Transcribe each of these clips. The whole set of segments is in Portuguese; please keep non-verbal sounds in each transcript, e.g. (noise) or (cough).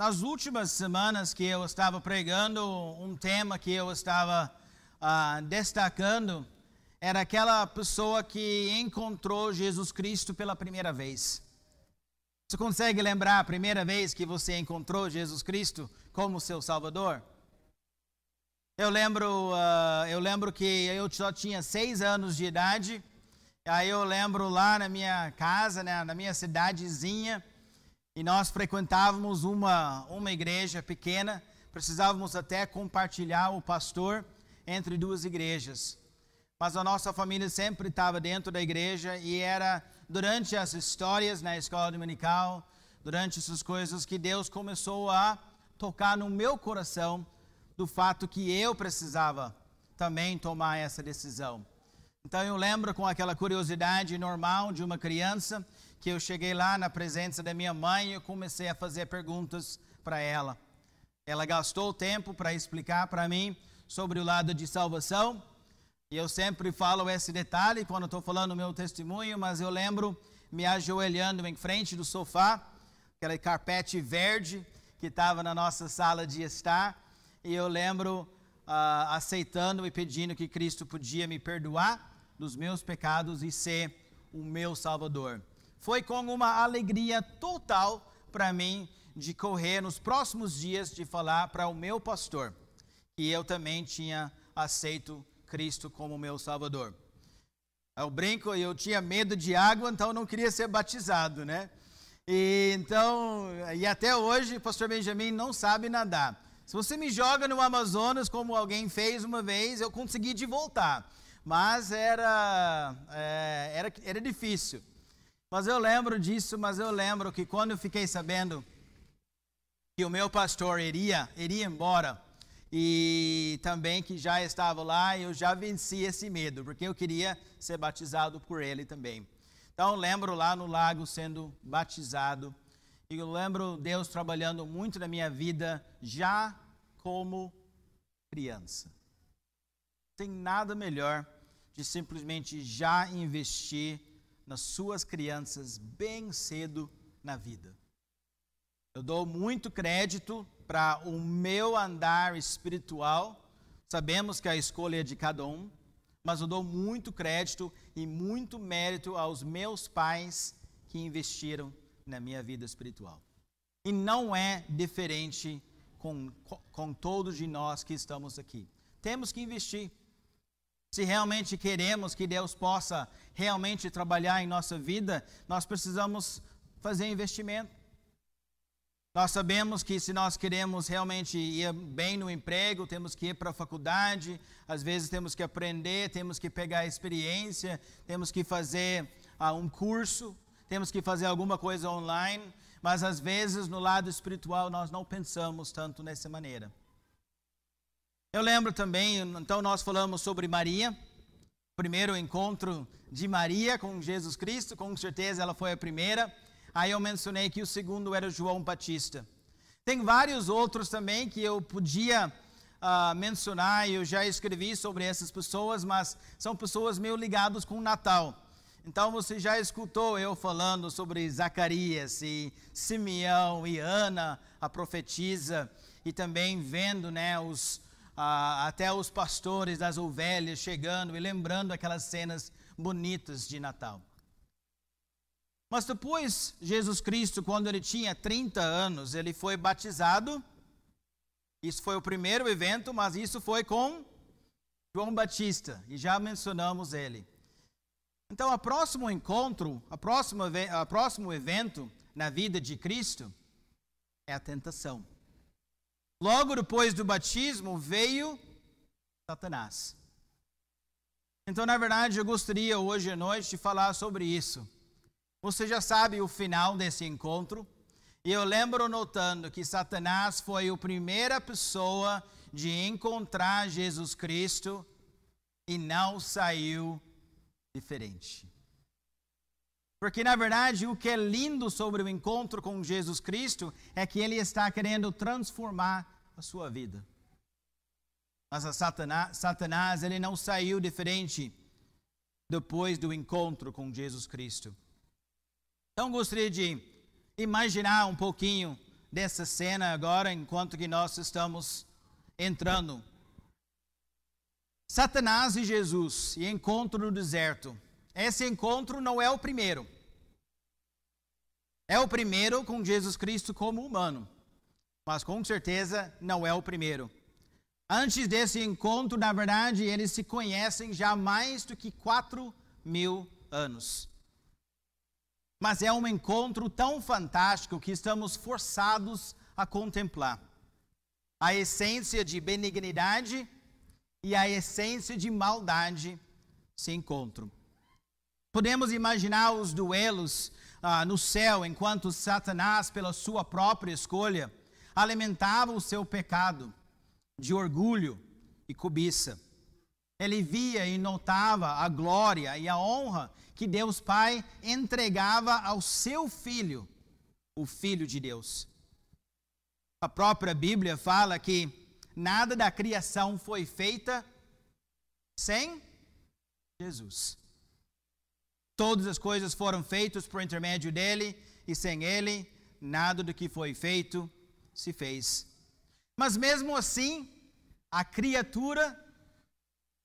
nas últimas semanas que eu estava pregando, um tema que eu estava uh, destacando era aquela pessoa que encontrou Jesus Cristo pela primeira vez. Você consegue lembrar a primeira vez que você encontrou Jesus Cristo como seu Salvador? Eu lembro, uh, eu lembro que eu só tinha seis anos de idade. Aí eu lembro lá na minha casa, né, na minha cidadezinha, e nós frequentávamos uma, uma igreja pequena. Precisávamos até compartilhar o pastor entre duas igrejas. Mas a nossa família sempre estava dentro da igreja e era durante as histórias na escola dominical, durante essas coisas, que Deus começou a tocar no meu coração do fato que eu precisava também tomar essa decisão. Então eu lembro com aquela curiosidade normal de uma criança que eu cheguei lá na presença da minha mãe e eu comecei a fazer perguntas para ela. Ela gastou tempo para explicar para mim sobre o lado de salvação e eu sempre falo esse detalhe quando estou falando o meu testemunho, mas eu lembro me ajoelhando em frente do sofá, aquele carpete verde que estava na nossa sala de estar, e eu lembro uh, aceitando e pedindo que Cristo podia me perdoar dos meus pecados e ser o meu Salvador. Foi com uma alegria total para mim de correr nos próximos dias de falar para o meu pastor que eu também tinha aceito Cristo como meu Salvador. Eu brinco, eu tinha medo de água, então não queria ser batizado, né? E então, e até hoje, pastor Benjamin não sabe nadar. Se você me joga no Amazonas, como alguém fez uma vez, eu consegui de voltar. Mas era, é, era, era difícil. Mas eu lembro disso, mas eu lembro que quando eu fiquei sabendo que o meu pastor iria, iria embora, e também que já estava lá, eu já venci esse medo, porque eu queria ser batizado por ele também. Então, lembro lá no lago sendo batizado, e eu lembro Deus trabalhando muito na minha vida já como criança. Tem nada melhor de simplesmente já investir nas suas crianças bem cedo na vida. Eu dou muito crédito para o meu andar espiritual. Sabemos que a escolha é de cada um, mas eu dou muito crédito e muito mérito aos meus pais que investiram na minha vida espiritual. E não é diferente com, com todos de nós que estamos aqui. Temos que investir. Se realmente queremos que Deus possa realmente trabalhar em nossa vida, nós precisamos fazer investimento. Nós sabemos que se nós queremos realmente ir bem no emprego, temos que ir para a faculdade, às vezes temos que aprender, temos que pegar experiência, temos que fazer uh, um curso, temos que fazer alguma coisa online, mas às vezes no lado espiritual nós não pensamos tanto nessa maneira. Eu lembro também, então nós falamos sobre Maria, primeiro encontro de Maria com Jesus Cristo, com certeza ela foi a primeira. Aí eu mencionei que o segundo era João Batista. Tem vários outros também que eu podia uh, mencionar, eu já escrevi sobre essas pessoas, mas são pessoas meio ligadas com o Natal. Então você já escutou eu falando sobre Zacarias e Simeão e Ana, a profetisa, e também vendo né, os, uh, até os pastores das ovelhas chegando e lembrando aquelas cenas bonitas de Natal. Mas depois, Jesus Cristo, quando ele tinha 30 anos, ele foi batizado. Isso foi o primeiro evento, mas isso foi com João Batista, e já mencionamos ele. Então, o próximo encontro, a próxima, a próximo evento na vida de Cristo é a tentação. Logo depois do batismo veio Satanás. Então, na verdade, eu gostaria hoje à noite de falar sobre isso. Você já sabe o final desse encontro. E eu lembro notando que Satanás foi a primeira pessoa de encontrar Jesus Cristo e não saiu diferente. Porque, na verdade, o que é lindo sobre o encontro com Jesus Cristo é que ele está querendo transformar a sua vida. Mas Satanás, Satanás ele não saiu diferente depois do encontro com Jesus Cristo. Então gostaria de imaginar um pouquinho dessa cena agora, enquanto que nós estamos entrando. Satanás e Jesus e encontro no deserto. Esse encontro não é o primeiro. É o primeiro com Jesus Cristo como humano, mas com certeza não é o primeiro. Antes desse encontro, na verdade, eles se conhecem já há mais do que quatro mil anos. Mas é um encontro tão fantástico que estamos forçados a contemplar. A essência de benignidade e a essência de maldade se encontram. Podemos imaginar os duelos ah, no céu enquanto Satanás, pela sua própria escolha, alimentava o seu pecado de orgulho e cobiça. Ele via e notava a glória e a honra que Deus Pai entregava ao seu filho, o Filho de Deus. A própria Bíblia fala que nada da criação foi feita sem Jesus. Todas as coisas foram feitas por intermédio dele, e sem ele, nada do que foi feito se fez. Mas mesmo assim, a criatura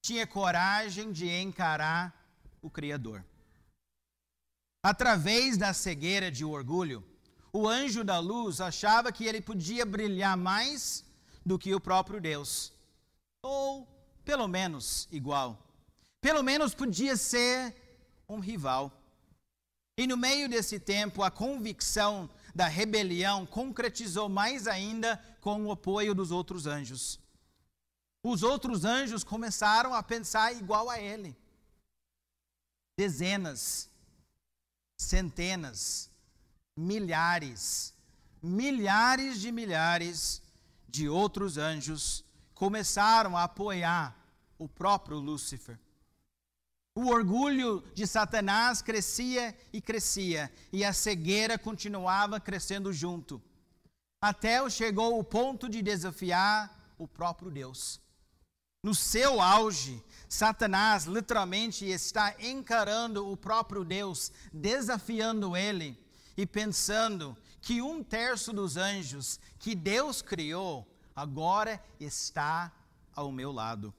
tinha coragem de encarar o Criador. Através da cegueira de orgulho, o anjo da luz achava que ele podia brilhar mais do que o próprio Deus, ou pelo menos igual. Pelo menos podia ser um rival. E no meio desse tempo, a convicção da rebelião concretizou mais ainda com o apoio dos outros anjos. Os outros anjos começaram a pensar igual a ele. Dezenas, centenas, milhares, milhares de milhares de outros anjos começaram a apoiar o próprio Lúcifer. O orgulho de Satanás crescia e crescia, e a cegueira continuava crescendo junto, até chegou o ponto de desafiar o próprio Deus. No seu auge, Satanás literalmente está encarando o próprio Deus, desafiando ele e pensando que um terço dos anjos que Deus criou agora está ao meu lado.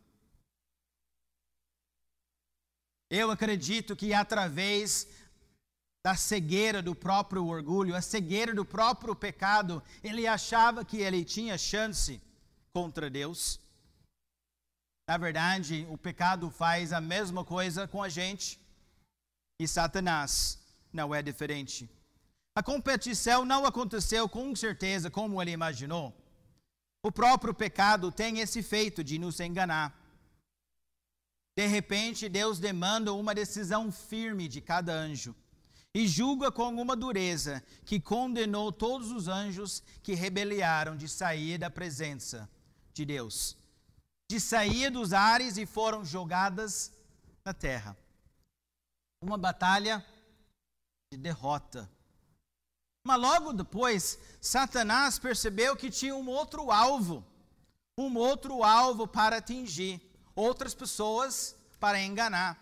Eu acredito que através da cegueira do próprio orgulho, a cegueira do próprio pecado, ele achava que ele tinha chance contra Deus. Na verdade, o pecado faz a mesma coisa com a gente e Satanás não é diferente. A competição não aconteceu com certeza como ele imaginou. O próprio pecado tem esse feito de nos enganar. De repente, Deus demanda uma decisão firme de cada anjo e julga com uma dureza que condenou todos os anjos que rebeliaram de sair da presença de Deus, de sair dos ares e foram jogadas na terra. Uma batalha de derrota. Mas logo depois, Satanás percebeu que tinha um outro alvo, um outro alvo para atingir outras pessoas para enganar.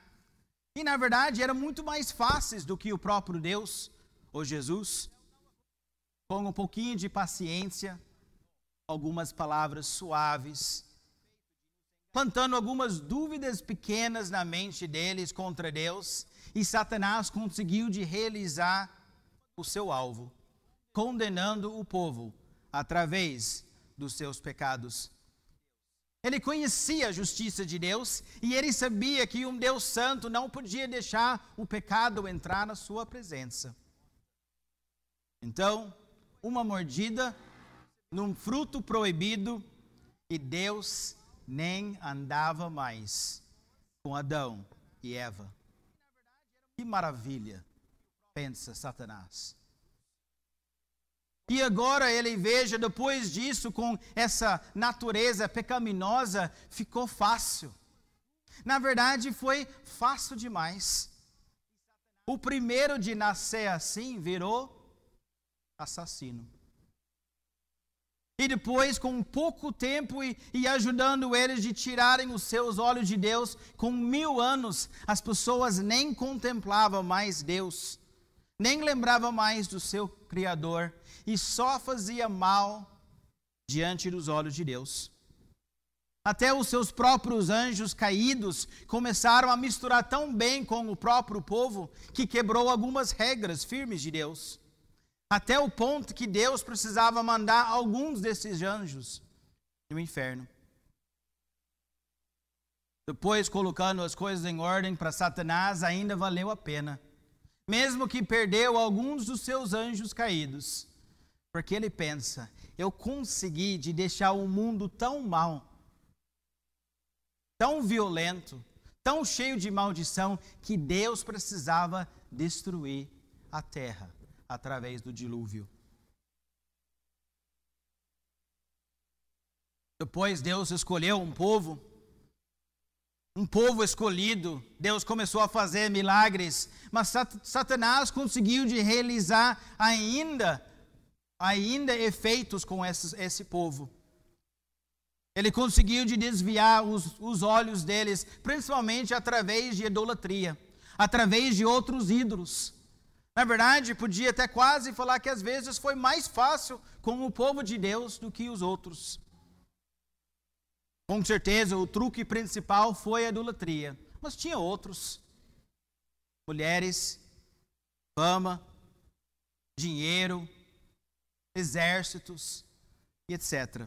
E na verdade eram muito mais fáceis do que o próprio Deus, ou Jesus. Com um pouquinho de paciência, algumas palavras suaves, plantando algumas dúvidas pequenas na mente deles contra Deus, e Satanás conseguiu de realizar o seu alvo, condenando o povo através dos seus pecados. Ele conhecia a justiça de Deus e ele sabia que um Deus santo não podia deixar o pecado entrar na sua presença. Então, uma mordida num fruto proibido e Deus nem andava mais com Adão e Eva. Que maravilha, pensa Satanás. E agora ele veja, depois disso, com essa natureza pecaminosa, ficou fácil. Na verdade, foi fácil demais. O primeiro de nascer assim virou assassino. E depois, com pouco tempo e, e, ajudando eles de tirarem os seus olhos de Deus, com mil anos, as pessoas nem contemplavam mais Deus. Nem lembrava mais do seu Criador e só fazia mal diante dos olhos de Deus. Até os seus próprios anjos caídos começaram a misturar tão bem com o próprio povo que quebrou algumas regras firmes de Deus. Até o ponto que Deus precisava mandar alguns desses anjos no inferno. Depois, colocando as coisas em ordem para Satanás, ainda valeu a pena. Mesmo que perdeu alguns dos seus anjos caídos. Porque ele pensa: eu consegui de deixar o mundo tão mal tão violento, tão cheio de maldição, que Deus precisava destruir a terra através do dilúvio. Depois Deus escolheu um povo, um povo escolhido. Deus começou a fazer milagres, mas Satanás conseguiu de realizar ainda, ainda efeitos com esse, esse povo. Ele conseguiu de desviar os, os olhos deles, principalmente através de idolatria, através de outros ídolos. Na verdade, podia até quase falar que às vezes foi mais fácil com o povo de Deus do que os outros. Com certeza, o truque principal foi a idolatria, mas tinha outros. Mulheres, fama, dinheiro, exércitos e etc.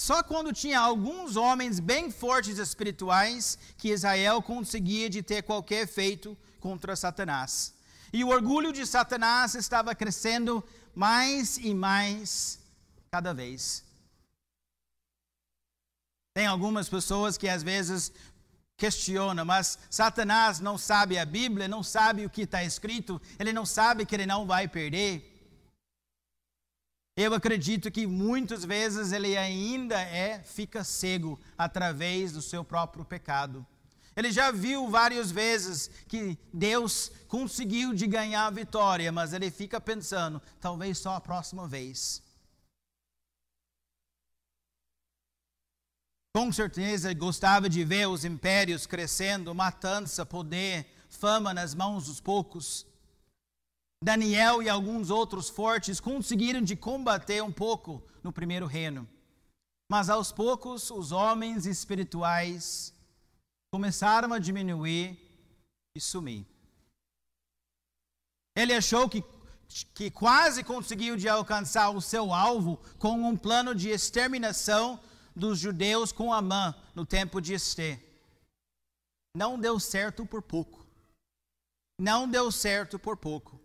Só quando tinha alguns homens bem fortes espirituais que Israel conseguia de ter qualquer efeito contra Satanás. E o orgulho de Satanás estava crescendo mais e mais cada vez. Tem algumas pessoas que às vezes questionam, mas Satanás não sabe a Bíblia, não sabe o que está escrito, ele não sabe que ele não vai perder. Eu acredito que muitas vezes ele ainda é fica cego através do seu próprio pecado. Ele já viu várias vezes que Deus conseguiu de ganhar a vitória, mas ele fica pensando, talvez só a próxima vez. Com certeza gostava de ver os impérios crescendo, matança, poder, fama nas mãos dos poucos. Daniel e alguns outros fortes conseguiram de combater um pouco no primeiro reino. Mas aos poucos os homens espirituais começaram a diminuir e sumir. Ele achou que, que quase conseguiu de alcançar o seu alvo com um plano de exterminação dos judeus com Amã no tempo de Esther. Não deu certo por pouco. Não deu certo por pouco.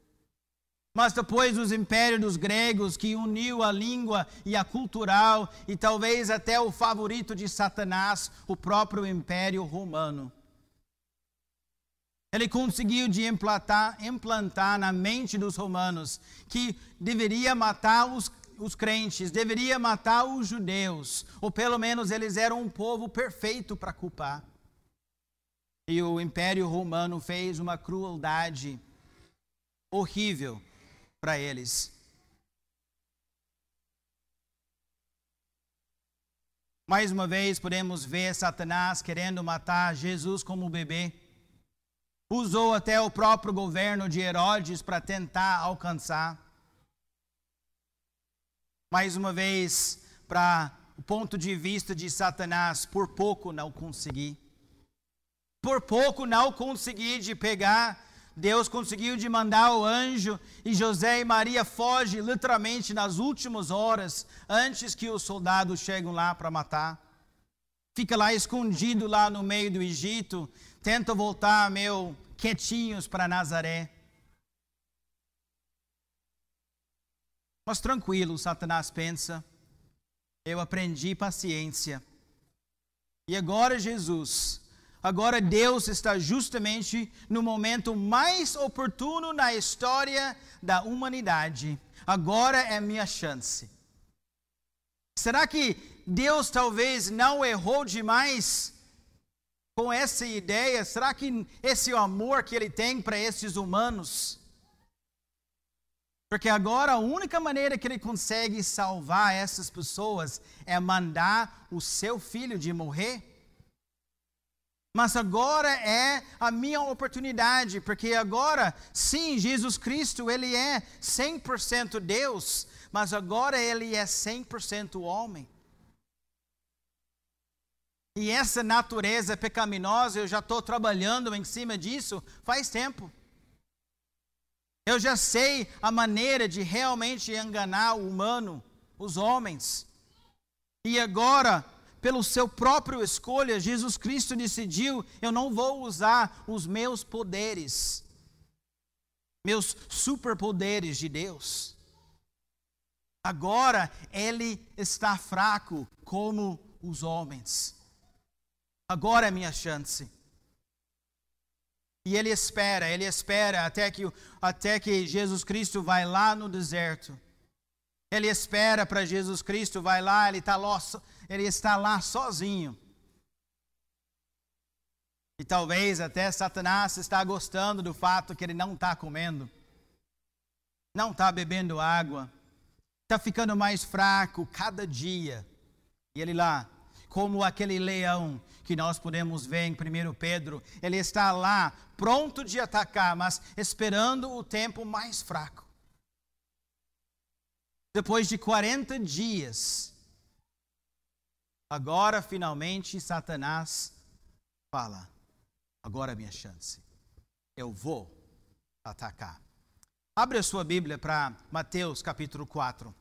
Mas depois os impérios dos gregos, que uniu a língua e a cultural, e talvez até o favorito de Satanás, o próprio império romano. Ele conseguiu de implantar, implantar na mente dos romanos que deveria matar os, os crentes, deveria matar os judeus, ou pelo menos eles eram um povo perfeito para culpar. E o império romano fez uma crueldade horrível para eles. Mais uma vez podemos ver Satanás querendo matar Jesus como bebê. Usou até o próprio governo de Herodes para tentar alcançar. Mais uma vez, para o ponto de vista de Satanás, por pouco não consegui. Por pouco não consegui de pegar Deus conseguiu de mandar o anjo e José e Maria fogem literalmente nas últimas horas, antes que os soldados cheguem lá para matar. Fica lá escondido lá no meio do Egito, tenta voltar meio quietinhos para Nazaré. Mas tranquilo, Satanás pensa, eu aprendi paciência. E agora Jesus Agora Deus está justamente no momento mais oportuno na história da humanidade. Agora é minha chance. Será que Deus talvez não errou demais com essa ideia? Será que esse amor que ele tem para esses humanos? Porque agora a única maneira que ele consegue salvar essas pessoas é mandar o seu filho de morrer Mas agora é a minha oportunidade, porque agora, sim, Jesus Cristo, ele é 100% Deus, mas agora ele é 100% homem. E essa natureza pecaminosa, eu já estou trabalhando em cima disso faz tempo. Eu já sei a maneira de realmente enganar o humano, os homens. E agora, pelo seu próprio escolha, Jesus Cristo decidiu: eu não vou usar os meus poderes, meus superpoderes de Deus. Agora ele está fraco como os homens. Agora é minha chance. E ele espera, ele espera até que, até que Jesus Cristo vai lá no deserto. Ele espera para Jesus Cristo, vai lá, ele, tá lá, ele está lá sozinho. E talvez até Satanás está gostando do fato que ele não está comendo, não está bebendo água, está ficando mais fraco cada dia. E ele lá, como aquele leão que nós podemos ver em 1 Pedro, ele está lá, pronto de atacar, mas esperando o tempo mais fraco. Depois de 40 dias, agora finalmente Satanás fala: agora é minha chance, eu vou atacar. Abre a sua Bíblia para Mateus capítulo 4.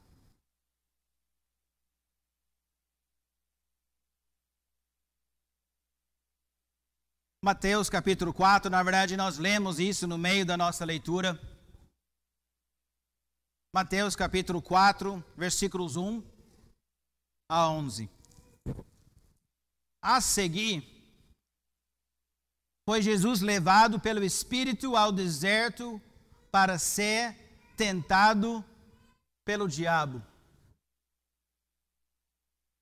Mateus capítulo 4, na verdade nós lemos isso no meio da nossa leitura. Mateus capítulo 4, versículos 1 a 11. A seguir, foi Jesus levado pelo Espírito ao deserto para ser tentado pelo diabo.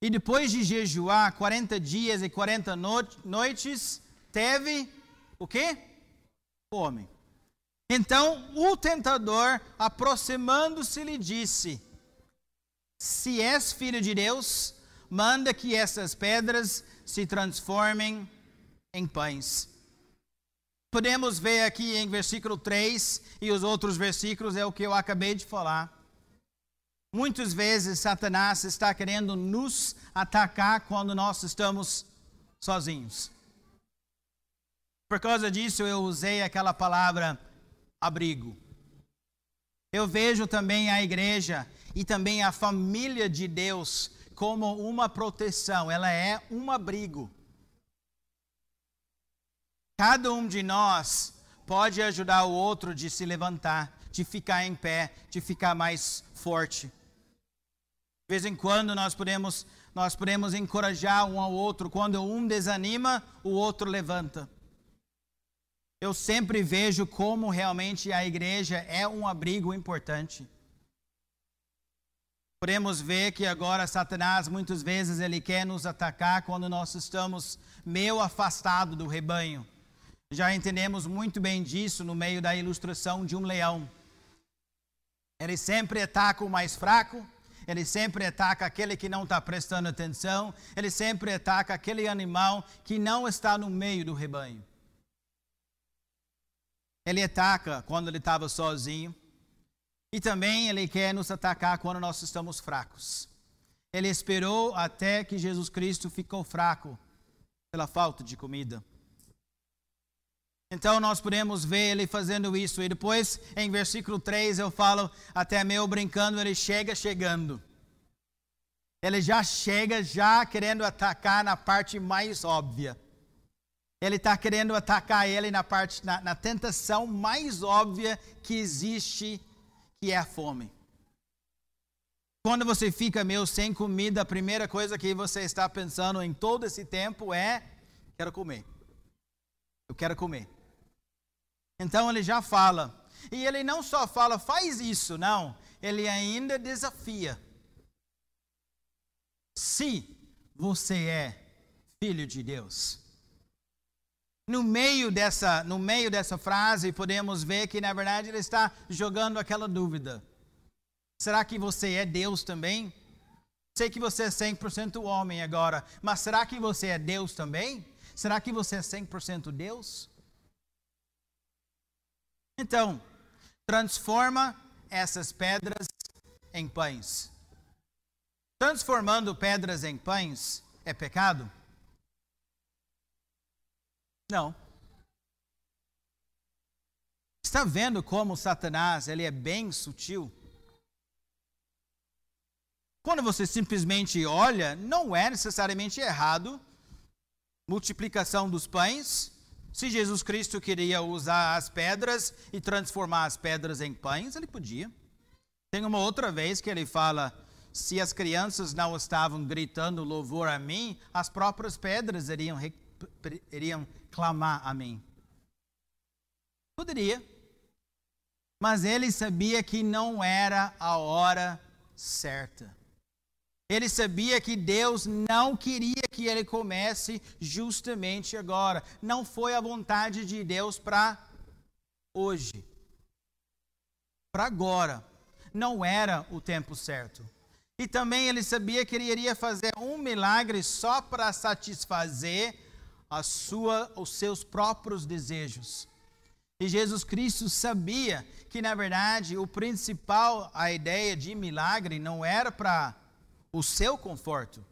E depois de jejuar 40 dias e 40 noites, teve o quê? Fome. Então o tentador, aproximando-se, lhe disse: Se és filho de Deus, manda que essas pedras se transformem em pães. Podemos ver aqui em versículo 3 e os outros versículos é o que eu acabei de falar. Muitas vezes Satanás está querendo nos atacar quando nós estamos sozinhos. Por causa disso, eu usei aquela palavra abrigo. Eu vejo também a igreja e também a família de Deus como uma proteção, ela é um abrigo. Cada um de nós pode ajudar o outro de se levantar, de ficar em pé, de ficar mais forte. De vez em quando nós podemos, nós podemos encorajar um ao outro. Quando um desanima, o outro levanta eu sempre vejo como realmente a igreja é um abrigo importante. Podemos ver que agora Satanás muitas vezes ele quer nos atacar quando nós estamos meio afastados do rebanho. Já entendemos muito bem disso no meio da ilustração de um leão. Ele sempre ataca o mais fraco, ele sempre ataca aquele que não está prestando atenção, ele sempre ataca aquele animal que não está no meio do rebanho. Ele ataca quando ele estava sozinho. E também ele quer nos atacar quando nós estamos fracos. Ele esperou até que Jesus Cristo ficou fraco pela falta de comida. Então nós podemos ver ele fazendo isso. E depois, em versículo 3, eu falo, até meio brincando, ele chega chegando. Ele já chega já querendo atacar na parte mais óbvia. Ele está querendo atacar ele na parte, na, na tentação mais óbvia que existe, que é a fome. Quando você fica meio sem comida, a primeira coisa que você está pensando em todo esse tempo é: quero comer. Eu quero comer. Então ele já fala. E ele não só fala, faz isso, não. Ele ainda desafia. Se você é filho de Deus. No meio dessa, no meio dessa frase, podemos ver que na verdade ele está jogando aquela dúvida. Será que você é Deus também? Sei que você é 100% homem agora, mas será que você é Deus também? Será que você é 100% Deus? Então, transforma essas pedras em pães. Transformando pedras em pães é pecado? Não. Está vendo como Satanás ele é bem sutil? Quando você simplesmente olha, não é necessariamente errado multiplicação dos pães. Se Jesus Cristo queria usar as pedras e transformar as pedras em pães, ele podia. Tem uma outra vez que ele fala: se as crianças não estavam gritando louvor a mim, as próprias pedras iriam, iriam clamar a mim. Poderia. Mas ele sabia que não era a hora certa. Ele sabia que Deus não queria que ele comece justamente agora. Não foi a vontade de Deus para hoje. Para agora. Não era o tempo certo. E também ele sabia que ele iria fazer um milagre só para satisfazer a sua, os seus próprios desejos. E Jesus Cristo sabia que, na verdade, o principal, a ideia de milagre não era para o seu conforto.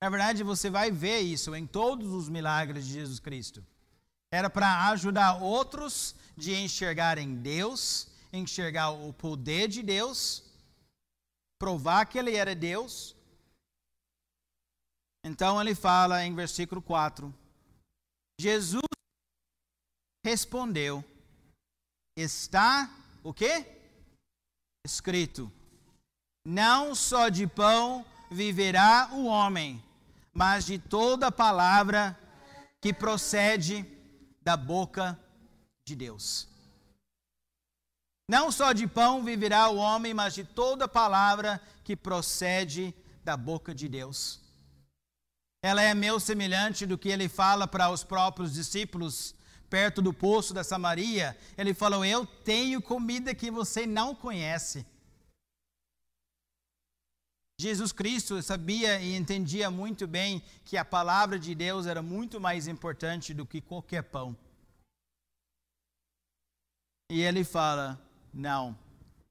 Na verdade, você vai ver isso em todos os milagres de Jesus Cristo. Era para ajudar outros de enxergarem Deus, enxergar o poder de Deus, provar que ele era Deus. Então ele fala em versículo 4: Jesus respondeu: Está o quê? Escrito: não só de pão viverá o homem, mas de toda palavra que procede da boca de Deus. Não só de pão viverá o homem, mas de toda palavra que procede da boca de Deus. Ela é meu semelhante do que ele fala para os próprios discípulos perto do poço da Samaria. Ele falou: Eu tenho comida que você não conhece. Jesus Cristo sabia e entendia muito bem que a palavra de Deus era muito mais importante do que qualquer pão. E ele fala: Não,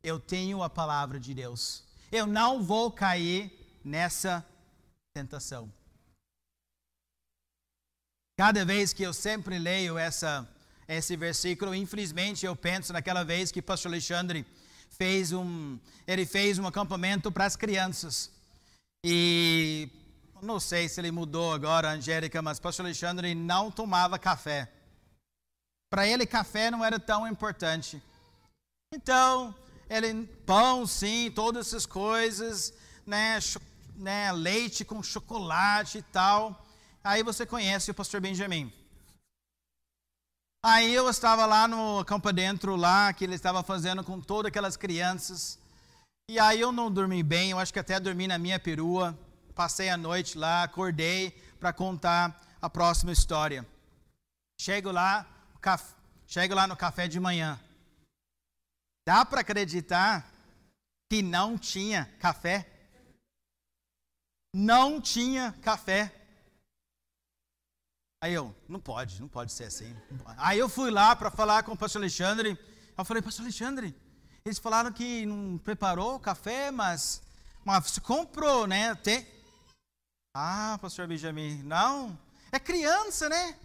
eu tenho a palavra de Deus. Eu não vou cair nessa tentação. Cada vez que eu sempre leio essa, esse versículo, infelizmente eu penso naquela vez que pastor Alexandre fez um, ele fez um acampamento para as crianças. E não sei se ele mudou agora, Angélica, mas pastor Alexandre não tomava café. Para ele, café não era tão importante. Então, ele, pão, sim, todas essas coisas, né, né, leite com chocolate e tal. Aí você conhece o pastor Benjamin. Aí eu estava lá no campo dentro, lá, que ele estava fazendo com todas aquelas crianças. E aí eu não dormi bem, eu acho que até dormi na minha perua. Passei a noite lá, acordei para contar a próxima história. Chego lá, caf... chego lá no café de manhã. Dá para acreditar que não tinha café? Não tinha café. Aí eu, não pode, não pode ser assim. Aí eu fui lá para falar com o pastor Alexandre. Eu falei, pastor Alexandre, eles falaram que não preparou o café, mas, mas comprou, né? Ah, pastor Benjamin, não, é criança, né?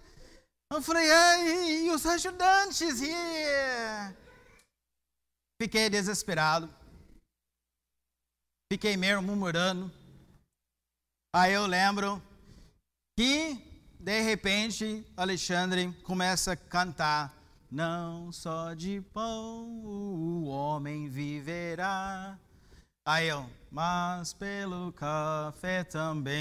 Eu falei, e, e os ajudantes? E... Fiquei desesperado. Fiquei meio murmurando. Aí eu lembro que de repente, Alexandre começa a cantar: Não só de pão o homem viverá. Aí eu, mas pelo café também.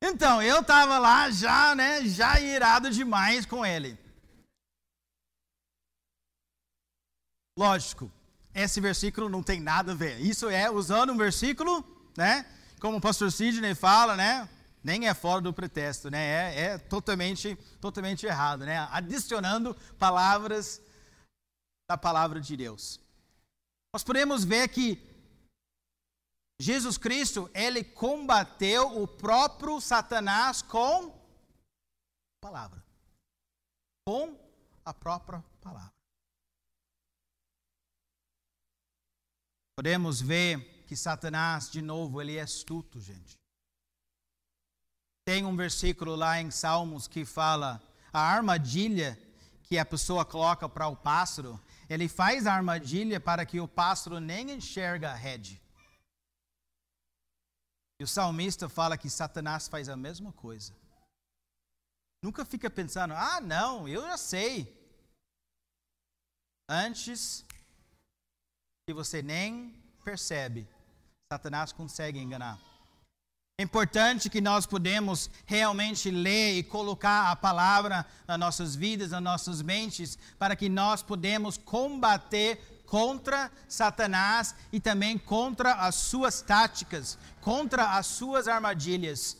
Então, eu estava lá já, né, já irado demais com ele. Lógico, esse versículo não tem nada a ver. Isso é usando um versículo, né, como o pastor Sidney fala, né, nem é fora do pretexto, né? É, é totalmente, totalmente errado, né? Adicionando palavras da palavra de Deus. Nós podemos ver que Jesus Cristo, ele combateu o próprio Satanás com palavra. Com a própria palavra. Podemos ver que Satanás, de novo, ele é astuto, gente. Tem um versículo lá em Salmos que fala a armadilha que a pessoa coloca para o pássaro, ele faz a armadilha para que o pássaro nem enxerga a rede. E o salmista fala que Satanás faz a mesma coisa. Nunca fica pensando, ah, não, eu já sei. Antes que você nem percebe, Satanás consegue enganar. É importante que nós podemos realmente ler e colocar a palavra nas nossas vidas, nas nossas mentes, para que nós podemos combater contra Satanás e também contra as suas táticas, contra as suas armadilhas.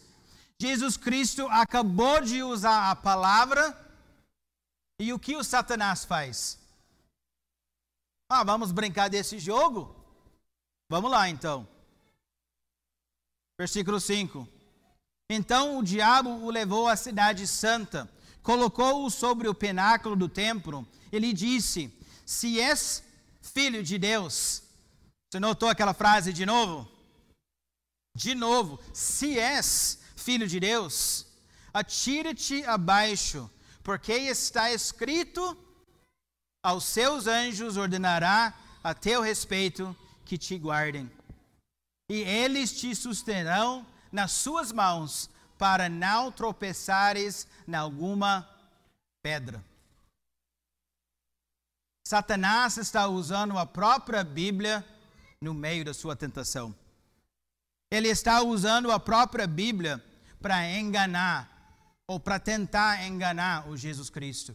Jesus Cristo acabou de usar a palavra e o que o Satanás faz? Ah, vamos brincar desse jogo? Vamos lá então. Versículo 5. Então o diabo o levou à cidade santa, colocou-o sobre o pináculo do templo e lhe disse: Se és filho de Deus. Você notou aquela frase de novo? De novo, se és filho de Deus, atira-te abaixo, porque está escrito: aos seus anjos ordenará a teu respeito que te guardem e eles te susterão nas suas mãos, para não tropeçares em alguma pedra. Satanás está usando a própria Bíblia no meio da sua tentação. Ele está usando a própria Bíblia para enganar ou para tentar enganar o Jesus Cristo.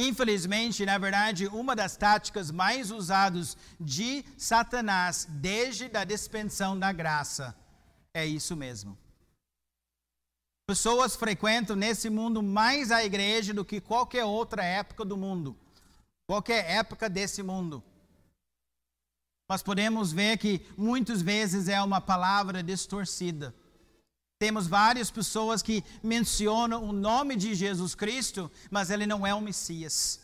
Infelizmente, na verdade, uma das táticas mais usadas de Satanás desde a dispensão da graça é isso mesmo. Pessoas frequentam nesse mundo mais a igreja do que qualquer outra época do mundo, qualquer época desse mundo. Nós podemos ver que muitas vezes é uma palavra distorcida. Temos várias pessoas que mencionam o nome de Jesus Cristo, mas ele não é o Messias.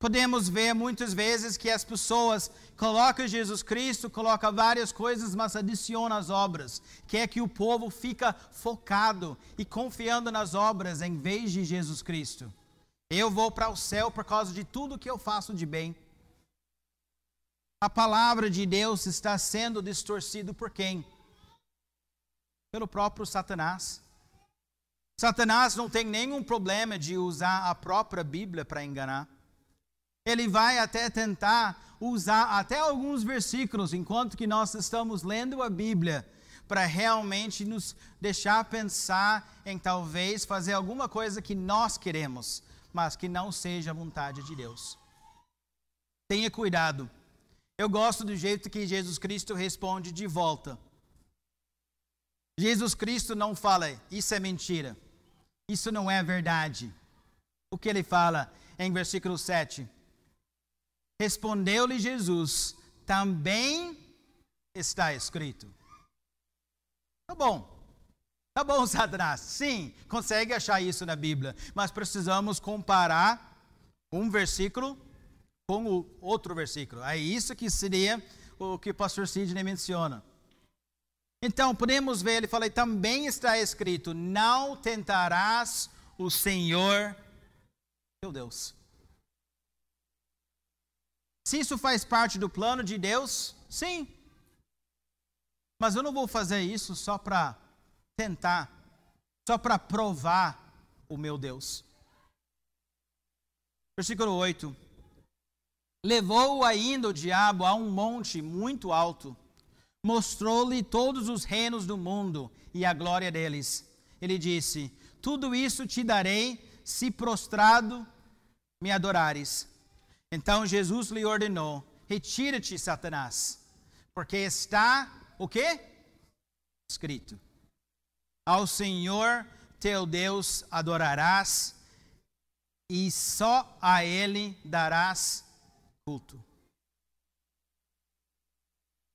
Podemos ver muitas vezes que as pessoas colocam Jesus Cristo, colocam várias coisas, mas adicionam as obras. Quer é que o povo fica focado e confiando nas obras em vez de Jesus Cristo. Eu vou para o céu por causa de tudo que eu faço de bem. A palavra de Deus está sendo distorcida por quem? Pelo próprio Satanás. Satanás não tem nenhum problema de usar a própria Bíblia para enganar. Ele vai até tentar usar até alguns versículos enquanto que nós estamos lendo a Bíblia para realmente nos deixar pensar em talvez fazer alguma coisa que nós queremos, mas que não seja a vontade de Deus. Tenha cuidado. Eu gosto do jeito que Jesus Cristo responde de volta. Jesus Cristo não fala, isso é mentira, isso não é verdade. O que ele fala em versículo 7? Respondeu-lhe Jesus: também está escrito. Tá bom. Tá bom, (laughs) Satanás. Sim, consegue achar isso na Bíblia, mas precisamos comparar um versículo com o outro versículo. É isso que seria o que o pastor Sidney menciona. Então, podemos ver, ele fala, também está escrito: não tentarás o Senhor teu Deus. Se isso faz parte do plano de Deus, sim. Mas eu não vou fazer isso só para tentar, só para provar o meu Deus. Versículo 8: Levou ainda o diabo a um monte muito alto mostrou-lhe todos os reinos do mundo e a glória deles. Ele disse: Tudo isso te darei se prostrado me adorares. Então Jesus lhe ordenou: Retira-te, Satanás, porque está o quê? Escrito: Ao Senhor teu Deus adorarás e só a ele darás culto.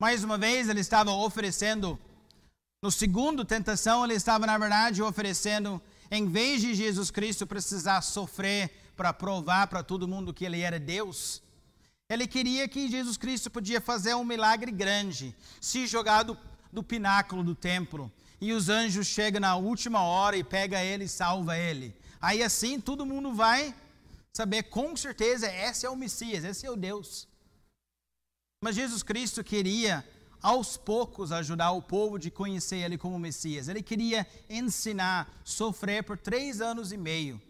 Mais uma vez, ele estava oferecendo, no segundo tentação, ele estava, na verdade, oferecendo, em vez de Jesus Cristo precisar sofrer para provar para todo mundo que ele era Deus, ele queria que Jesus Cristo podia fazer um milagre grande, se jogar do, do pináculo do templo, e os anjos chegam na última hora e pega ele e salva ele. Aí assim todo mundo vai saber com certeza esse é o Messias, esse é o Deus. Mas Jesus Cristo queria aos poucos ajudar o povo de conhecer ele como Messias. Ele queria ensinar, sofrer por três anos e meio.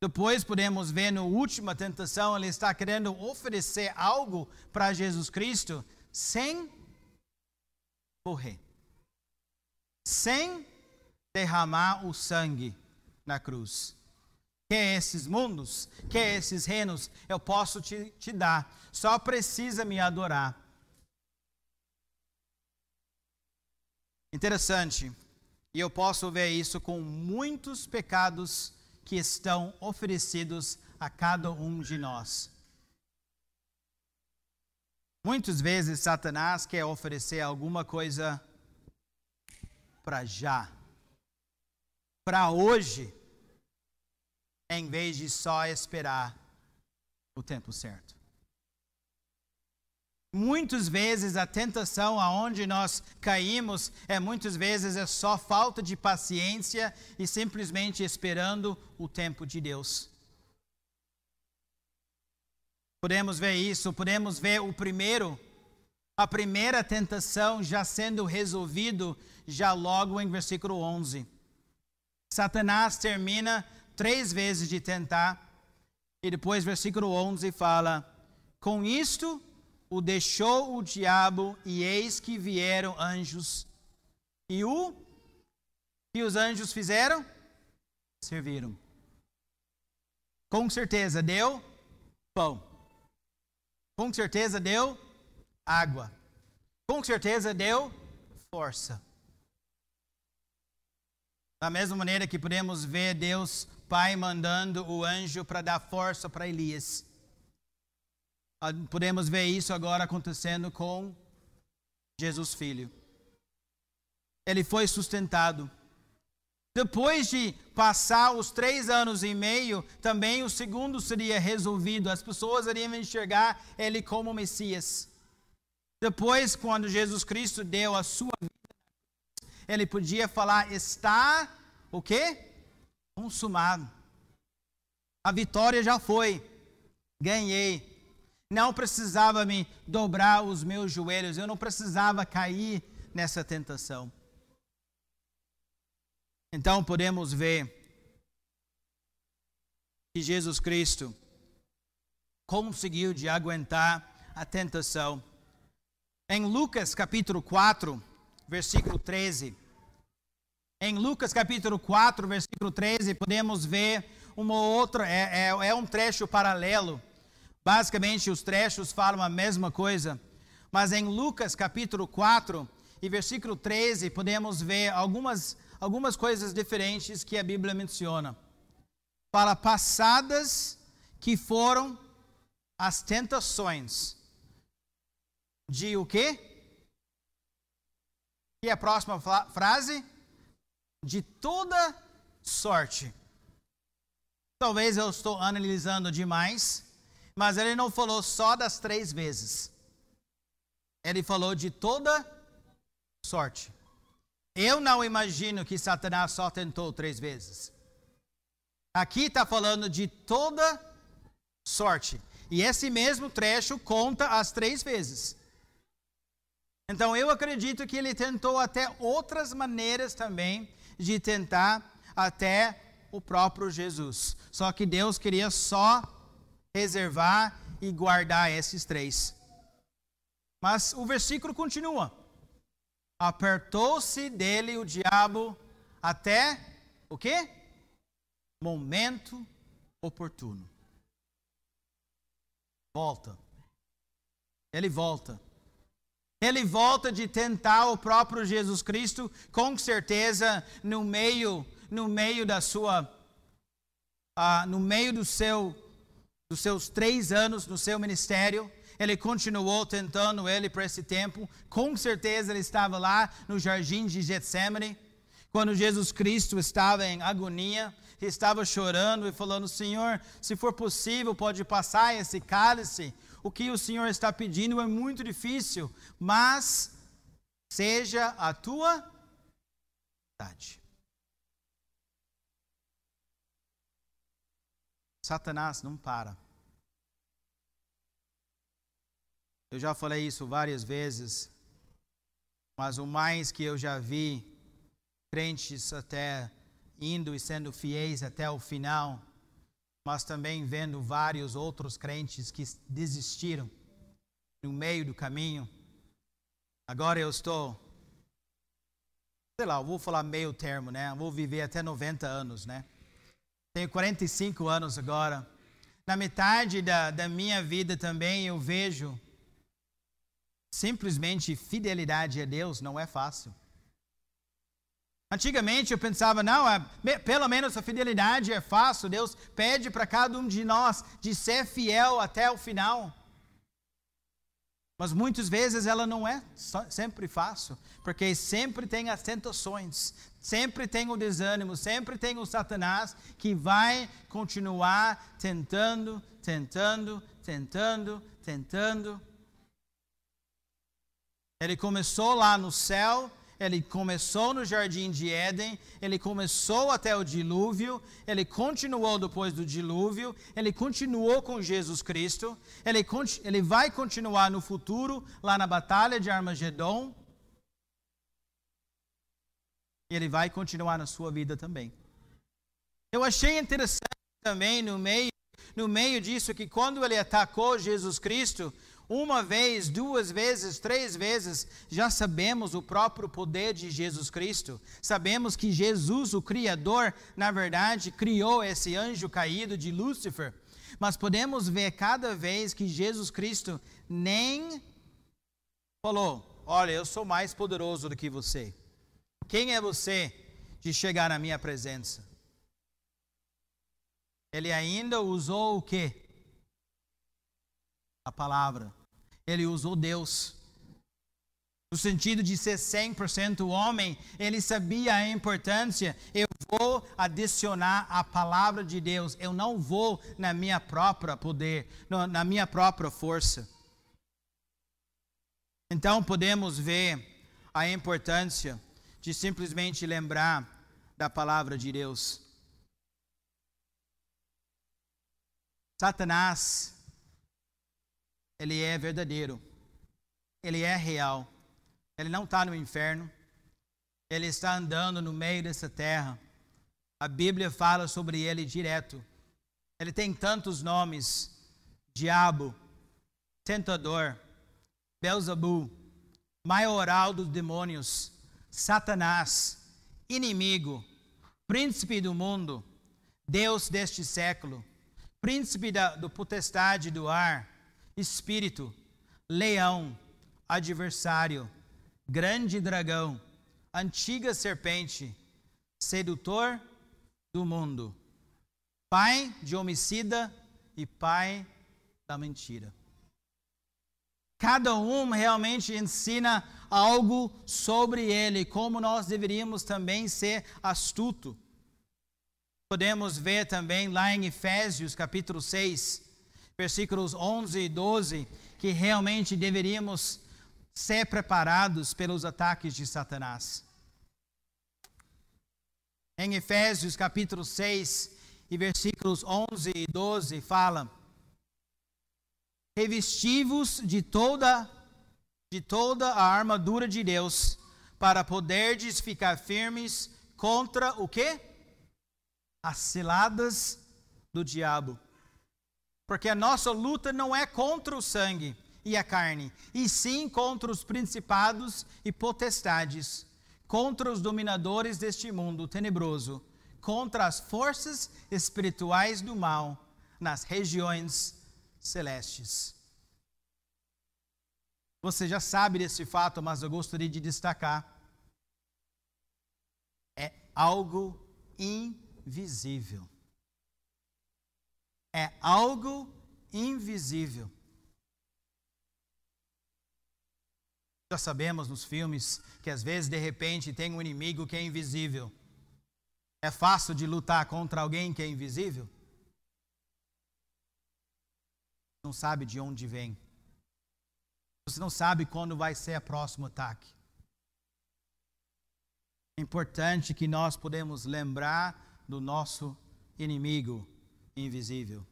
Depois podemos ver na última tentação, ele está querendo oferecer algo para Jesus Cristo sem morrer, sem derramar o sangue na cruz. Que esses mundos, que esses reinos? Eu posso te, te dar, só precisa me adorar. Interessante, e eu posso ver isso com muitos pecados que estão oferecidos a cada um de nós. Muitas vezes Satanás quer oferecer alguma coisa para já, para hoje, em vez de só esperar o tempo certo. Muitas vezes a tentação aonde nós caímos é muitas vezes é só falta de paciência e simplesmente esperando o tempo de Deus. Podemos ver isso, podemos ver o primeiro, a primeira tentação já sendo resolvido já logo em versículo 11. Satanás termina três vezes de tentar e depois versículo 11 fala: "Com isto o deixou o diabo e eis que vieram anjos e o que os anjos fizeram? Serviram. Com certeza deu pão. Com certeza deu água. Com certeza deu força. Da mesma maneira que podemos ver Deus Pai mandando o anjo para dar força para Elias. Ah, podemos ver isso agora acontecendo com Jesus Filho. Ele foi sustentado. Depois de passar os três anos e meio, também o segundo seria resolvido. As pessoas iriam enxergar ele como Messias. Depois, quando Jesus Cristo deu a sua vida, ele podia falar: está o quê? Consumado. A vitória já foi. Ganhei. Não precisava me dobrar os meus joelhos, eu não precisava cair nessa tentação. Então podemos ver que Jesus Cristo conseguiu de aguentar a tentação. Em Lucas capítulo 4, versículo 13. Em Lucas capítulo 4, versículo 13, podemos ver uma outra, é, é, é um trecho paralelo. Basicamente, os trechos falam a mesma coisa. Mas em Lucas capítulo 4 e versículo 13, podemos ver algumas algumas coisas diferentes que a Bíblia menciona. Fala passadas que foram as tentações de o quê? E a próxima frase? De toda sorte. Talvez eu estou analisando demais, mas ele não falou só das três vezes. Ele falou de toda sorte. Eu não imagino que Satanás só tentou três vezes. Aqui está falando de toda sorte. E esse mesmo trecho conta as três vezes. Então eu acredito que ele tentou até outras maneiras também de tentar até o próprio Jesus. Só que Deus queria só reservar e guardar esses três. Mas o versículo continua apertou-se dele o diabo até o quê? Momento oportuno. Volta. Ele volta. Ele volta de tentar o próprio Jesus Cristo, com certeza, no meio, no meio da sua, uh, no meio do seu, dos seus três anos no seu ministério. Ele continuou tentando ele por esse tempo. Com certeza ele estava lá no jardim de Getsemane, quando Jesus Cristo estava em agonia, estava chorando e falando: Senhor, se for possível, pode passar esse cálice. O que o Senhor está pedindo é muito difícil, mas seja a tua vontade. Satanás não para. Eu já falei isso várias vezes, mas o mais que eu já vi crentes até indo e sendo fiéis até o final, mas também vendo vários outros crentes que desistiram no meio do caminho. Agora eu estou, sei lá, vou falar meio termo, né? Vou viver até 90 anos, né? Tenho 45 anos agora. Na metade da, da minha vida também eu vejo simplesmente fidelidade a Deus não é fácil. Antigamente eu pensava, não, é, pelo menos a fidelidade é fácil. Deus pede para cada um de nós de ser fiel até o final. Mas muitas vezes ela não é sempre fácil, porque sempre tem as tentações, sempre tem o desânimo, sempre tem o Satanás que vai continuar tentando, tentando, tentando, tentando. Ele começou lá no céu, ele começou no jardim de Éden, ele começou até o dilúvio, ele continuou depois do dilúvio, ele continuou com Jesus Cristo, ele, ele vai continuar no futuro, lá na batalha de Armagedon, e ele vai continuar na sua vida também. Eu achei interessante também no meio, no meio disso que quando ele atacou Jesus Cristo, uma vez, duas vezes, três vezes, já sabemos o próprio poder de Jesus Cristo. Sabemos que Jesus, o Criador, na verdade, criou esse anjo caído de Lúcifer. Mas podemos ver cada vez que Jesus Cristo nem falou: Olha, eu sou mais poderoso do que você. Quem é você de chegar na minha presença? Ele ainda usou o que? A palavra ele usou Deus. No sentido de ser 100% homem, ele sabia a importância. Eu vou adicionar a palavra de Deus. Eu não vou na minha própria poder, na minha própria força. Então podemos ver a importância de simplesmente lembrar da palavra de Deus. Satanás ele é verdadeiro, ele é real, ele não está no inferno, ele está andando no meio dessa terra. A Bíblia fala sobre ele direto. Ele tem tantos nomes: diabo, tentador, Belzebu, maioral dos demônios, Satanás, inimigo, príncipe do mundo, Deus deste século, príncipe da, do potestade do ar, espírito, leão, adversário, grande dragão, antiga serpente, sedutor do mundo, pai de homicida e pai da mentira. Cada um realmente ensina algo sobre ele, como nós deveríamos também ser astuto. Podemos ver também lá em Efésios capítulo 6, versículos 11 e 12, que realmente deveríamos ser preparados pelos ataques de Satanás. Em Efésios capítulo 6 e versículos 11 e 12 fala: Revestivos de toda de toda a armadura de Deus, para poderdes ficar firmes contra o quê? As ciladas do diabo. Porque a nossa luta não é contra o sangue e a carne, e sim contra os principados e potestades, contra os dominadores deste mundo tenebroso, contra as forças espirituais do mal nas regiões celestes. Você já sabe desse fato, mas eu gostaria de destacar. É algo invisível é algo invisível. Já sabemos nos filmes que às vezes de repente tem um inimigo que é invisível. É fácil de lutar contra alguém que é invisível? Não sabe de onde vem. Você não sabe quando vai ser o próximo ataque. É importante que nós podemos lembrar do nosso inimigo invisível.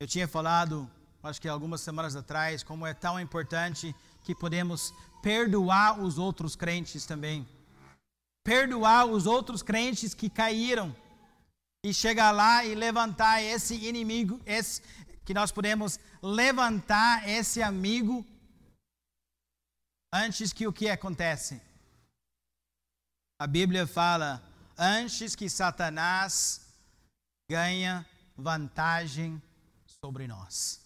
Eu tinha falado, acho que algumas semanas atrás, como é tão importante que podemos perdoar os outros crentes também. Perdoar os outros crentes que caíram e chegar lá e levantar esse inimigo, esse, que nós podemos levantar esse amigo antes que o que acontece? A Bíblia fala antes que Satanás ganha vantagem sobre nós.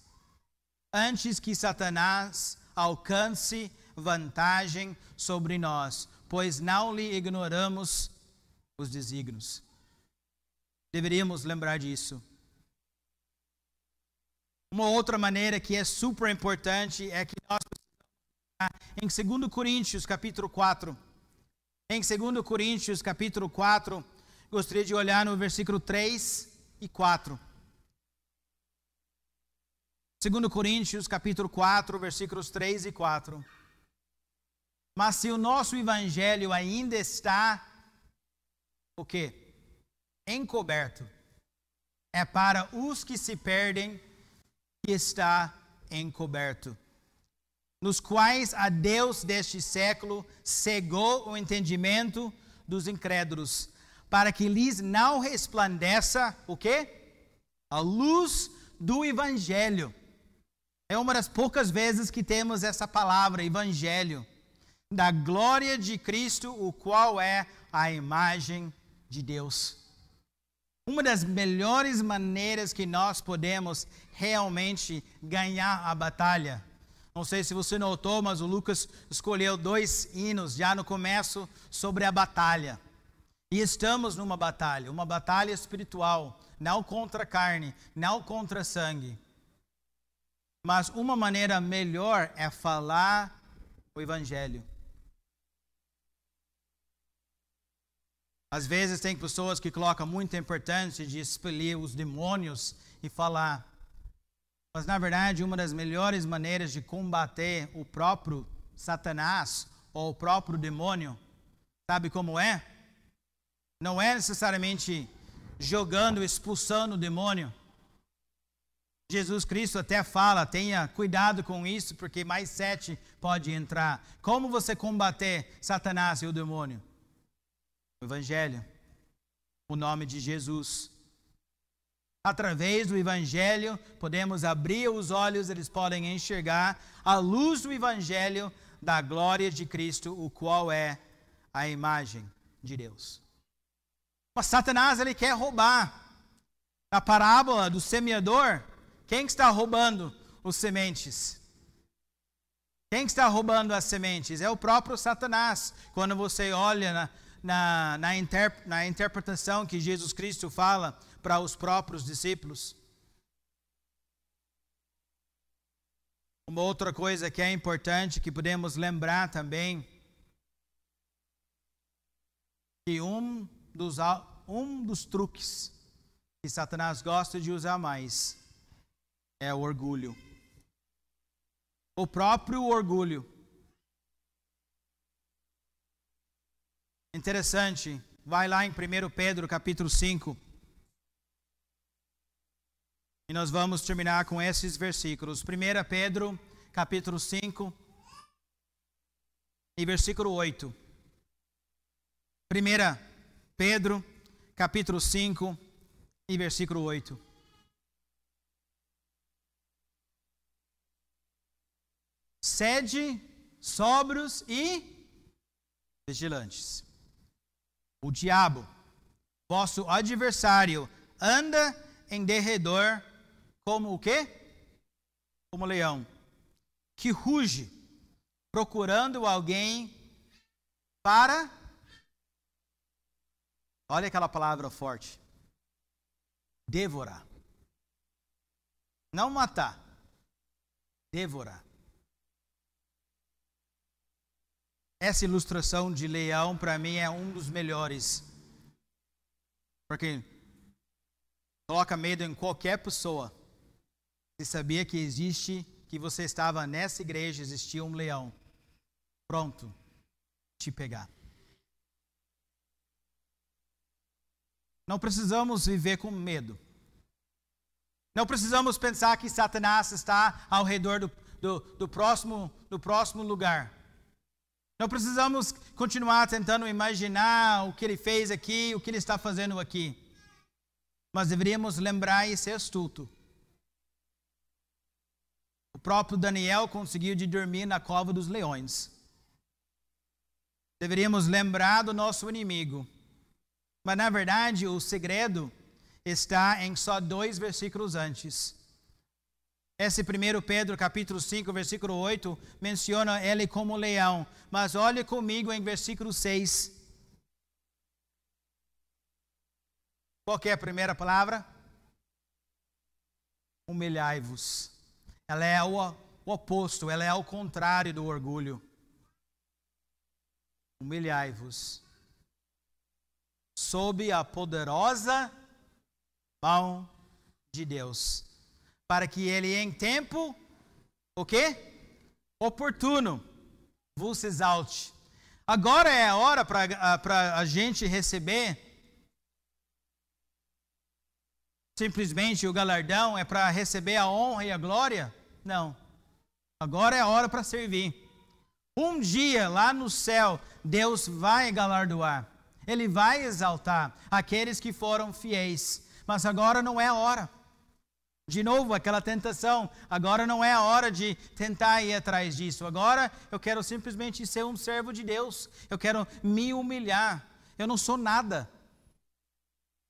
Antes que Satanás alcance vantagem sobre nós, pois não lhe ignoramos os desígnios. Deveríamos lembrar disso. Uma outra maneira que é super importante é que nós em 2 Coríntios, capítulo 4. Em 2 Coríntios, capítulo 4, gostaria de olhar no versículo 3 e 4. 2 Coríntios, capítulo 4, versículos 3 e 4. Mas se o nosso evangelho ainda está o quê? Encoberto. É para os que se perdem que está encoberto. Nos quais a Deus deste século cegou o entendimento dos incrédulos, para que lhes não resplandeça o quê? A luz do evangelho é uma das poucas vezes que temos essa palavra, evangelho, da glória de Cristo, o qual é a imagem de Deus. Uma das melhores maneiras que nós podemos realmente ganhar a batalha. Não sei se você notou, mas o Lucas escolheu dois hinos já no começo sobre a batalha. E estamos numa batalha, uma batalha espiritual, não contra carne, não contra sangue. Mas uma maneira melhor é falar o Evangelho. Às vezes tem pessoas que colocam muita importância de expelir os demônios e falar. Mas na verdade, uma das melhores maneiras de combater o próprio Satanás ou o próprio demônio, sabe como é? Não é necessariamente jogando, expulsando o demônio Jesus Cristo até fala: tenha cuidado com isso, porque mais sete pode entrar. Como você combater Satanás e o demônio? O Evangelho, o nome de Jesus. Através do Evangelho, podemos abrir os olhos, eles podem enxergar a luz do Evangelho da glória de Cristo, o qual é a imagem de Deus. Mas Satanás, ele quer roubar. A parábola do semeador, quem está roubando os sementes? Quem está roubando as sementes? É o próprio Satanás. Quando você olha na, na, na, na interpretação que Jesus Cristo fala para os próprios discípulos. Uma outra coisa que é importante que podemos lembrar também que um dos, um dos truques que Satanás gosta de usar mais é o orgulho. O próprio orgulho. Interessante, vai lá em 1 Pedro capítulo 5. E nós vamos terminar com esses versículos. 1 Pedro capítulo 5 e versículo 8. 1 Pedro capítulo 5 e versículo 8. sede, sóbrios e vigilantes. O diabo, vosso adversário, anda em derredor como o quê? Como leão, que ruge, procurando alguém para. Olha aquela palavra forte. Devorar. Não matar. Devorar. essa ilustração de leão para mim é um dos melhores. Porque coloca medo em qualquer pessoa. Você sabia que existe, que você estava nessa igreja, existia um leão pronto te pegar. Não precisamos viver com medo. Não precisamos pensar que Satanás está ao redor do, do, do, próximo, do próximo lugar. Não precisamos continuar tentando imaginar o que ele fez aqui, o que ele está fazendo aqui. Mas deveríamos lembrar e ser astuto. O próprio Daniel conseguiu de dormir na cova dos leões. Deveríamos lembrar do nosso inimigo. Mas na verdade, o segredo está em só dois versículos antes. Esse 1 Pedro capítulo 5, versículo 8, menciona ele como leão. Mas olhe comigo em versículo 6. Qual é a primeira palavra? Humilhai-vos. Ela é o, o oposto, ela é o contrário do orgulho. Humilhai-vos sob a poderosa mão de Deus, para que ele em tempo o quê? Oportuno vos exalte. Agora é a hora para a gente receber simplesmente o galardão, é para receber a honra e a glória? Não. Agora é a hora para servir. Um dia lá no céu, Deus vai galardoar. Ele vai exaltar aqueles que foram fiéis. Mas agora não é a hora. De novo, aquela tentação. Agora não é a hora de tentar ir atrás disso. Agora eu quero simplesmente ser um servo de Deus. Eu quero me humilhar. Eu não sou nada.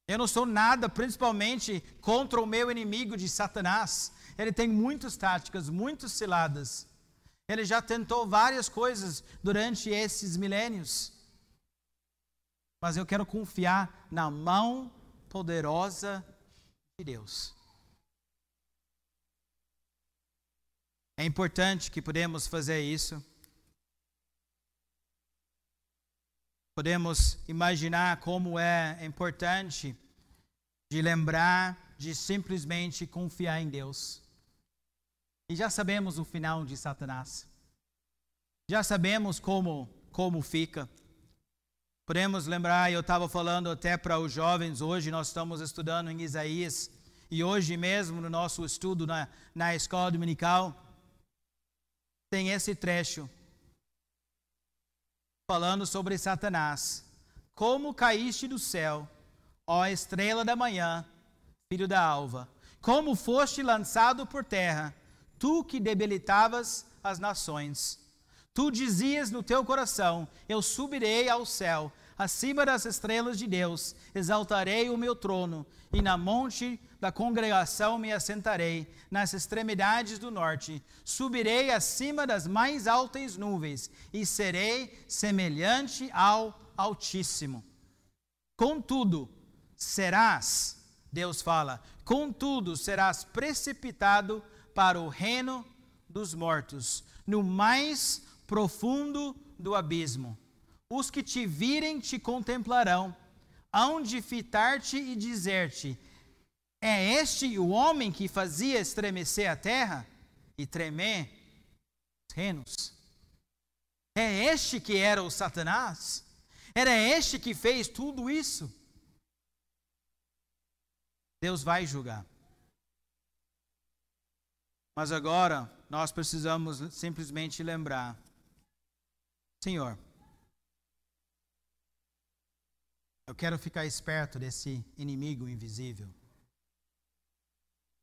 Eu não sou nada, principalmente contra o meu inimigo de Satanás. Ele tem muitas táticas, muitas ciladas. Ele já tentou várias coisas durante esses milênios mas eu quero confiar na mão poderosa de Deus. É importante que podemos fazer isso. Podemos imaginar como é importante de lembrar de simplesmente confiar em Deus. E já sabemos o final de Satanás. Já sabemos como como fica. Podemos lembrar, eu estava falando até para os jovens, hoje nós estamos estudando em Isaías, e hoje mesmo no nosso estudo na, na escola dominical, tem esse trecho falando sobre Satanás. Como caíste do céu, ó estrela da manhã, filho da alva, como foste lançado por terra, tu que debilitavas as nações. Tu dizias no teu coração: Eu subirei ao céu, acima das estrelas de Deus, exaltarei o meu trono, e na monte da congregação me assentarei, nas extremidades do norte. Subirei acima das mais altas nuvens, e serei semelhante ao Altíssimo. Contudo, serás, Deus fala, contudo serás precipitado para o reino dos mortos, no mais profundo do abismo. Os que te virem te contemplarão, hão de fitar-te e dizer-te: É este o homem que fazia estremecer a terra e tremer os reinos? É este que era o Satanás? Era este que fez tudo isso? Deus vai julgar. Mas agora nós precisamos simplesmente lembrar Senhor, eu quero ficar esperto desse inimigo invisível.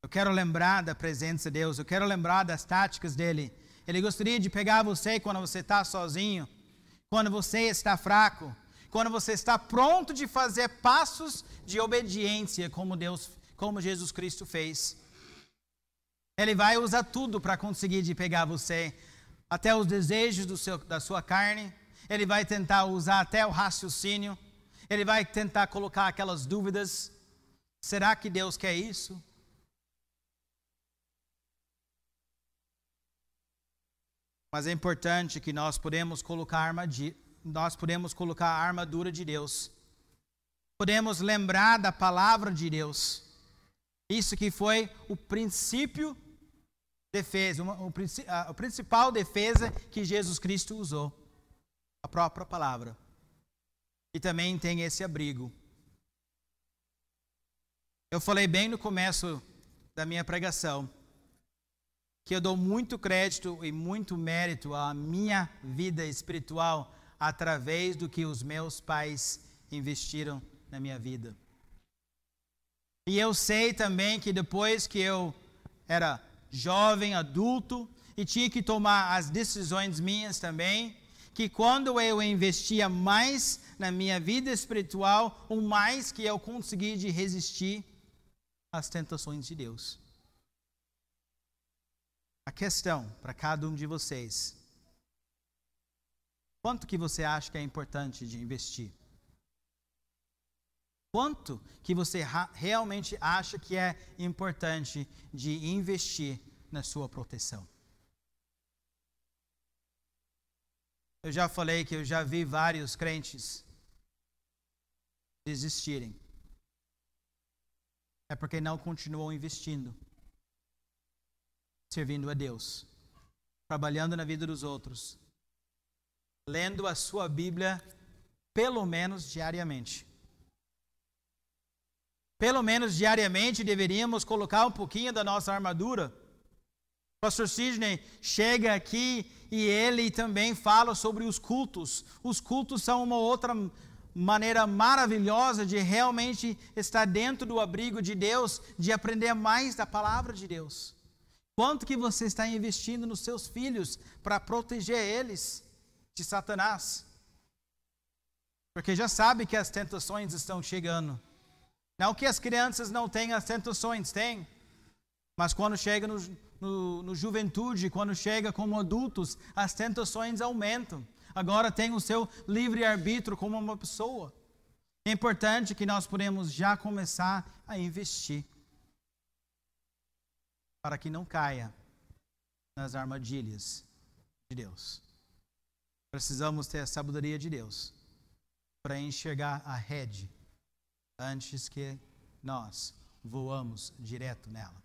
Eu quero lembrar da presença de Deus, eu quero lembrar das táticas dele. Ele gostaria de pegar você quando você está sozinho, quando você está fraco, quando você está pronto de fazer passos de obediência, como Deus, como Jesus Cristo fez. Ele vai usar tudo para conseguir de pegar você até os desejos seu, da sua carne, ele vai tentar usar até o raciocínio, ele vai tentar colocar aquelas dúvidas: será que Deus quer isso? Mas é importante que nós podemos colocar armadilha, nós podemos colocar a armadura de Deus. Podemos lembrar da palavra de Deus. Isso que foi o princípio defesa, o, a, a principal defesa que Jesus Cristo usou, a própria palavra. E também tem esse abrigo. Eu falei bem no começo da minha pregação que eu dou muito crédito e muito mérito à minha vida espiritual através do que os meus pais investiram na minha vida. E eu sei também que depois que eu era jovem, adulto, e tinha que tomar as decisões minhas também, que quando eu investia mais na minha vida espiritual, o mais que eu consegui de resistir às tentações de Deus. A questão para cada um de vocês: quanto que você acha que é importante de investir? Quanto que você realmente acha que é importante de investir na sua proteção? Eu já falei que eu já vi vários crentes desistirem. É porque não continuam investindo servindo a Deus, trabalhando na vida dos outros, lendo a sua Bíblia pelo menos diariamente. Pelo menos diariamente deveríamos colocar um pouquinho da nossa armadura. O pastor Sidney chega aqui e ele também fala sobre os cultos. Os cultos são uma outra maneira maravilhosa de realmente estar dentro do abrigo de Deus, de aprender mais da palavra de Deus. Quanto que você está investindo nos seus filhos para proteger eles de Satanás? Porque já sabe que as tentações estão chegando. Não que as crianças não tenham as tentações, tem. Mas quando chega no, no, no juventude, quando chega como adultos, as tentações aumentam. Agora tem o seu livre-arbítrio como uma pessoa. É importante que nós podemos já começar a investir para que não caia nas armadilhas de Deus. Precisamos ter a sabedoria de Deus para enxergar a rede antes que nós voamos direto nela.